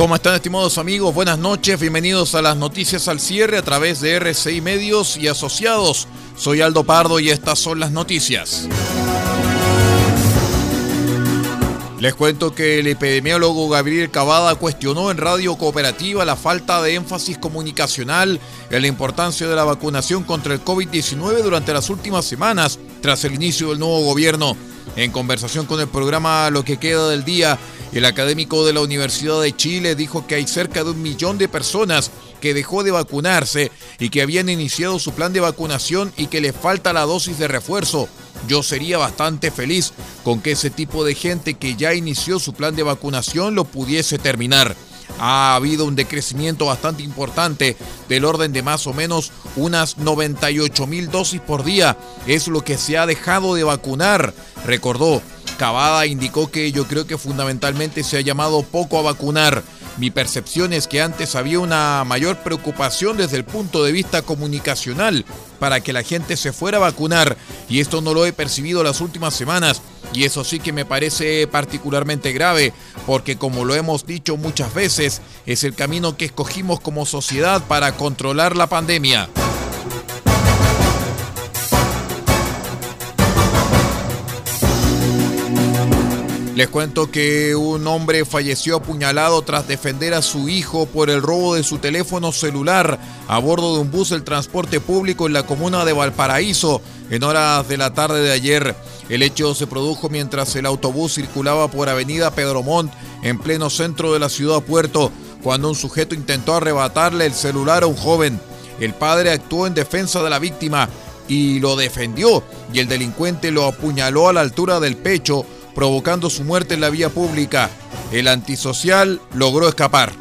¿Cómo están estimados amigos? Buenas noches, bienvenidos a las noticias al cierre a través de RCI Medios y Asociados. Soy Aldo Pardo y estas son las noticias. Les cuento que el epidemiólogo Gabriel Cavada cuestionó en Radio Cooperativa la falta de énfasis comunicacional en la importancia de la vacunación contra el COVID-19 durante las últimas semanas tras el inicio del nuevo gobierno. En conversación con el programa Lo que queda del día, el académico de la Universidad de Chile dijo que hay cerca de un millón de personas que dejó de vacunarse y que habían iniciado su plan de vacunación y que le falta la dosis de refuerzo. Yo sería bastante feliz con que ese tipo de gente que ya inició su plan de vacunación lo pudiese terminar. Ha habido un decrecimiento bastante importante del orden de más o menos unas 98 mil dosis por día. Es lo que se ha dejado de vacunar, recordó. Cavada indicó que yo creo que fundamentalmente se ha llamado poco a vacunar. Mi percepción es que antes había una mayor preocupación desde el punto de vista comunicacional para que la gente se fuera a vacunar y esto no lo he percibido las últimas semanas y eso sí que me parece particularmente grave porque como lo hemos dicho muchas veces es el camino que escogimos como sociedad para controlar la pandemia. Les cuento que un hombre falleció apuñalado tras defender a su hijo por el robo de su teléfono celular a bordo de un bus del transporte público en la comuna de Valparaíso en horas de la tarde de ayer. El hecho se produjo mientras el autobús circulaba por Avenida Pedro Montt en pleno centro de la ciudad Puerto, cuando un sujeto intentó arrebatarle el celular a un joven. El padre actuó en defensa de la víctima y lo defendió y el delincuente lo apuñaló a la altura del pecho provocando su muerte en la vía pública. El antisocial logró escapar.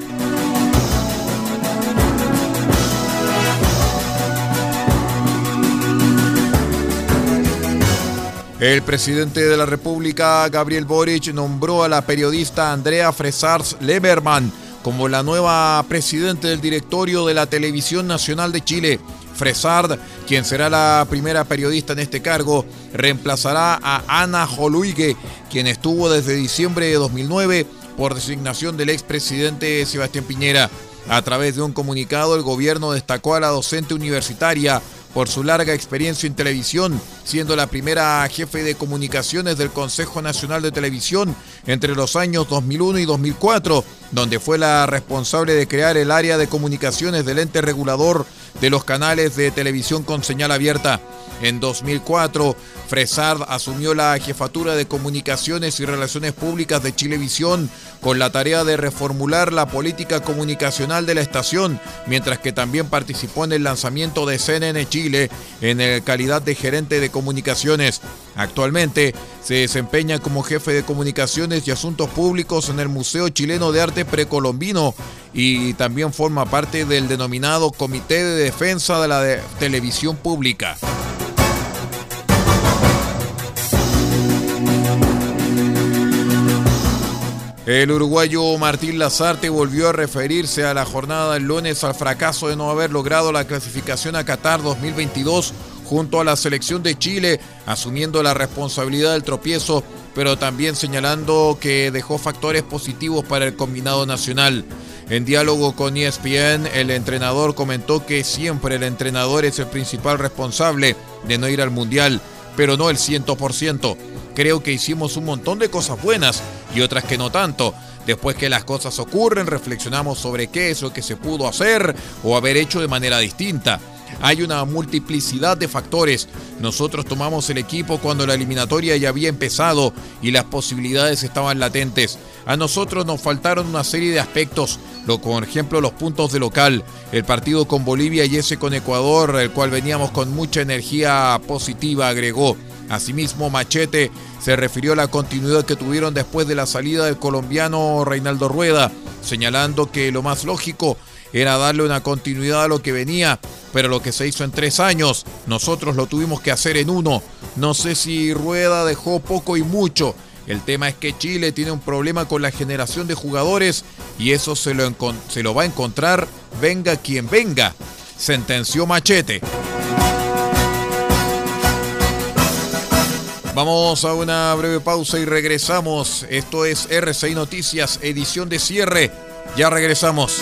El presidente de la República, Gabriel Boric, nombró a la periodista Andrea Fresars Leberman como la nueva presidente del directorio de la Televisión Nacional de Chile. Fresard, quien será la primera periodista en este cargo, reemplazará a Ana Joluigue, quien estuvo desde diciembre de 2009 por designación del expresidente Sebastián Piñera. A través de un comunicado, el gobierno destacó a la docente universitaria por su larga experiencia en televisión, siendo la primera jefe de comunicaciones del Consejo Nacional de Televisión entre los años 2001 y 2004, donde fue la responsable de crear el área de comunicaciones del ente regulador de los canales de televisión con señal abierta. En 2004, Fresard asumió la jefatura de comunicaciones y relaciones públicas de Chilevisión con la tarea de reformular la política comunicacional de la estación, mientras que también participó en el lanzamiento de CNN Chile en calidad de gerente de comunicaciones. Actualmente se desempeña como jefe de comunicaciones y asuntos públicos en el Museo Chileno de Arte Precolombino y también forma parte del denominado Comité de Defensa de la Televisión Pública. El uruguayo Martín Lazarte volvió a referirse a la jornada del lunes al fracaso de no haber logrado la clasificación a Qatar 2022 junto a la selección de Chile, asumiendo la responsabilidad del tropiezo, pero también señalando que dejó factores positivos para el combinado nacional. En diálogo con ESPN, el entrenador comentó que siempre el entrenador es el principal responsable de no ir al Mundial, pero no el 100%. creo que hicimos un montón de cosas buenas y otras que no tanto. Después que las cosas ocurren, reflexionamos sobre qué es lo que se pudo hacer o haber hecho de manera distinta. Hay una multiplicidad de factores. Nosotros tomamos el equipo cuando la eliminatoria ya había empezado y las posibilidades estaban latentes. A nosotros nos faltaron una serie de aspectos, lo, por ejemplo los puntos de local, el partido con Bolivia y ese con Ecuador, el cual veníamos con mucha energía positiva, agregó. Asimismo, Machete se refirió a la continuidad que tuvieron después de la salida del colombiano Reinaldo Rueda, señalando que lo más lógico era darle una continuidad a lo que venía, pero lo que se hizo en tres años, nosotros lo tuvimos que hacer en uno. No sé si Rueda dejó poco y mucho. El tema es que Chile tiene un problema con la generación de jugadores y eso se lo, se lo va a encontrar venga quien venga, sentenció Machete. Vamos a una breve pausa y regresamos. Esto es RCI Noticias, edición de cierre. Ya regresamos.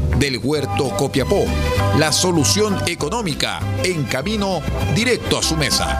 del Huerto Copiapó. La solución económica en camino directo a su mesa.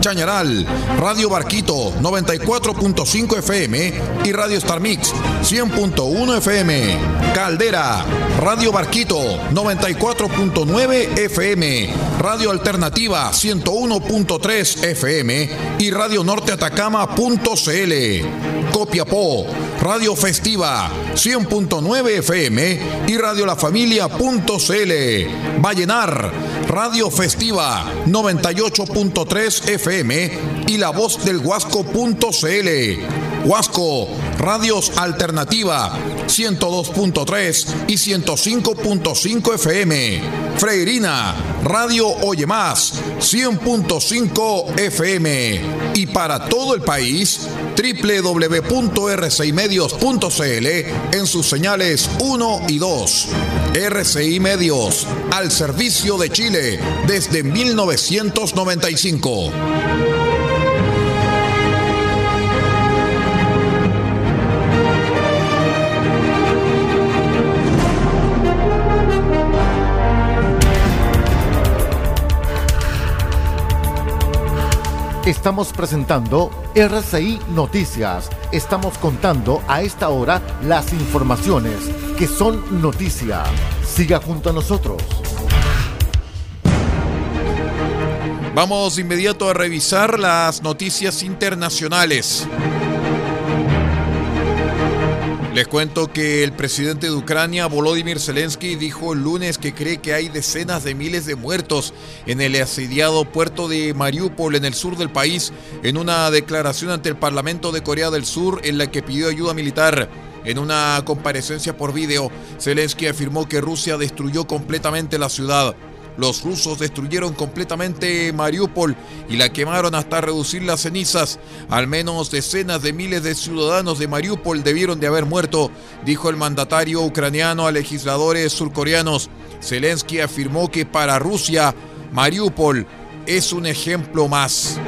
Chañaral, Radio Barquito 94.5 FM y Radio Star Mix 100.1 FM. Caldera, Radio Barquito 94.9 FM, Radio Alternativa 101.3 FM y Radio Norte Atacama.cl. Copiapó, Radio Festiva 100.9 FM y Radio La Familia.cl. Vallenar, Radio Festiva 98.3 FM y La Voz del Huasco.cl. Huasco, Radios Alternativa 102.3 y 105.5 FM. Freirina, Radio Oye Más 100.5 FM. Y para todo el país, www.r6medios.cl en sus señales 1 y 2. RCI Medios, al servicio de Chile desde 1995. Estamos presentando RCI Noticias. Estamos contando a esta hora las informaciones que son noticia. Siga junto a nosotros. Vamos de inmediato a revisar las noticias internacionales. Les cuento que el presidente de Ucrania, Volodymyr Zelensky, dijo el lunes que cree que hay decenas de miles de muertos en el asediado puerto de Mariupol en el sur del país, en una declaración ante el Parlamento de Corea del Sur en la que pidió ayuda militar. En una comparecencia por video, Zelensky afirmó que Rusia destruyó completamente la ciudad. Los rusos destruyeron completamente Mariupol y la quemaron hasta reducir las cenizas. Al menos decenas de miles de ciudadanos de Mariupol debieron de haber muerto, dijo el mandatario ucraniano a legisladores surcoreanos. Zelensky afirmó que para Rusia, Mariupol es un ejemplo más.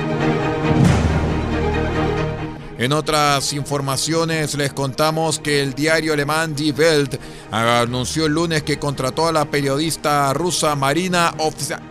En otras informaciones les contamos que el diario alemán Die Welt anunció el lunes que contrató a la periodista rusa Marina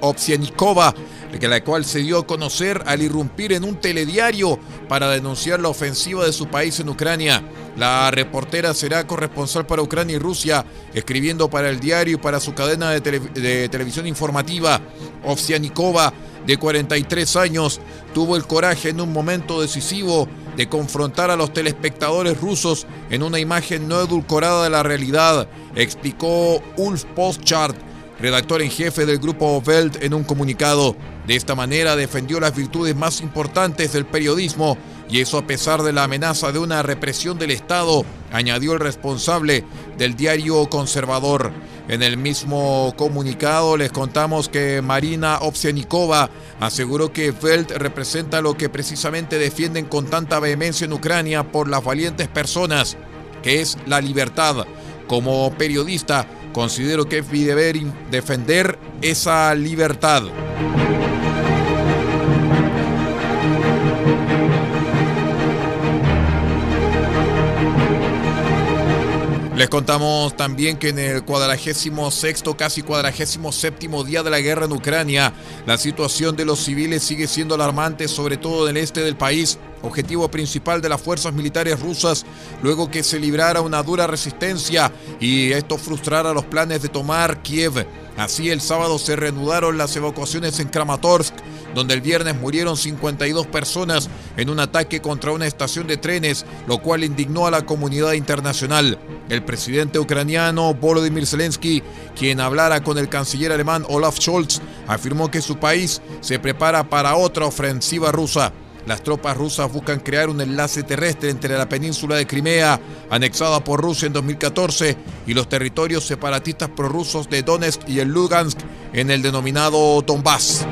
Ovsyanikova, la cual se dio a conocer al irrumpir en un telediario para denunciar la ofensiva de su país en Ucrania. La reportera será corresponsal para Ucrania y Rusia, escribiendo para el diario y para su cadena de, de televisión informativa. Ovsyanikova, de 43 años, tuvo el coraje en un momento decisivo de confrontar a los telespectadores rusos en una imagen no edulcorada de la realidad, explicó Ulf Postchart, redactor en jefe del grupo Welt, en un comunicado. De esta manera defendió las virtudes más importantes del periodismo y eso a pesar de la amenaza de una represión del Estado, añadió el responsable del diario conservador. En el mismo comunicado les contamos que Marina Ovsenikova aseguró que Velt representa lo que precisamente defienden con tanta vehemencia en Ucrania por las valientes personas, que es la libertad. Como periodista, considero que es mi deber defender esa libertad. Les contamos también que en el cuadragésimo sexto, casi cuadragésimo séptimo día de la guerra en Ucrania, la situación de los civiles sigue siendo alarmante, sobre todo en el este del país, objetivo principal de las fuerzas militares rusas, luego que se librara una dura resistencia y esto frustrara los planes de tomar Kiev. Así el sábado se reanudaron las evacuaciones en Kramatorsk, donde el viernes murieron 52 personas en un ataque contra una estación de trenes, lo cual indignó a la comunidad internacional. El presidente ucraniano Volodymyr Zelensky, quien hablara con el canciller alemán Olaf Scholz, afirmó que su país se prepara para otra ofensiva rusa. Las tropas rusas buscan crear un enlace terrestre entre la península de Crimea, anexada por Rusia en 2014, y los territorios separatistas prorrusos de Donetsk y el Lugansk en el denominado Donbass.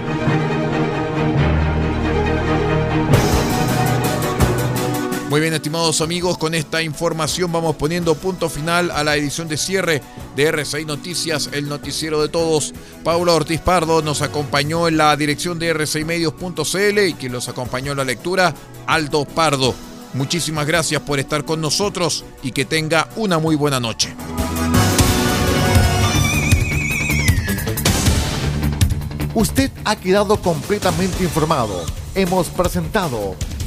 Muy bien, estimados amigos, con esta información vamos poniendo punto final a la edición de cierre de R6 Noticias, el noticiero de todos. Paula Ortiz Pardo nos acompañó en la dirección de r6medios.cl y quien los acompañó en la lectura, Aldo Pardo. Muchísimas gracias por estar con nosotros y que tenga una muy buena noche. Usted ha quedado completamente informado. Hemos presentado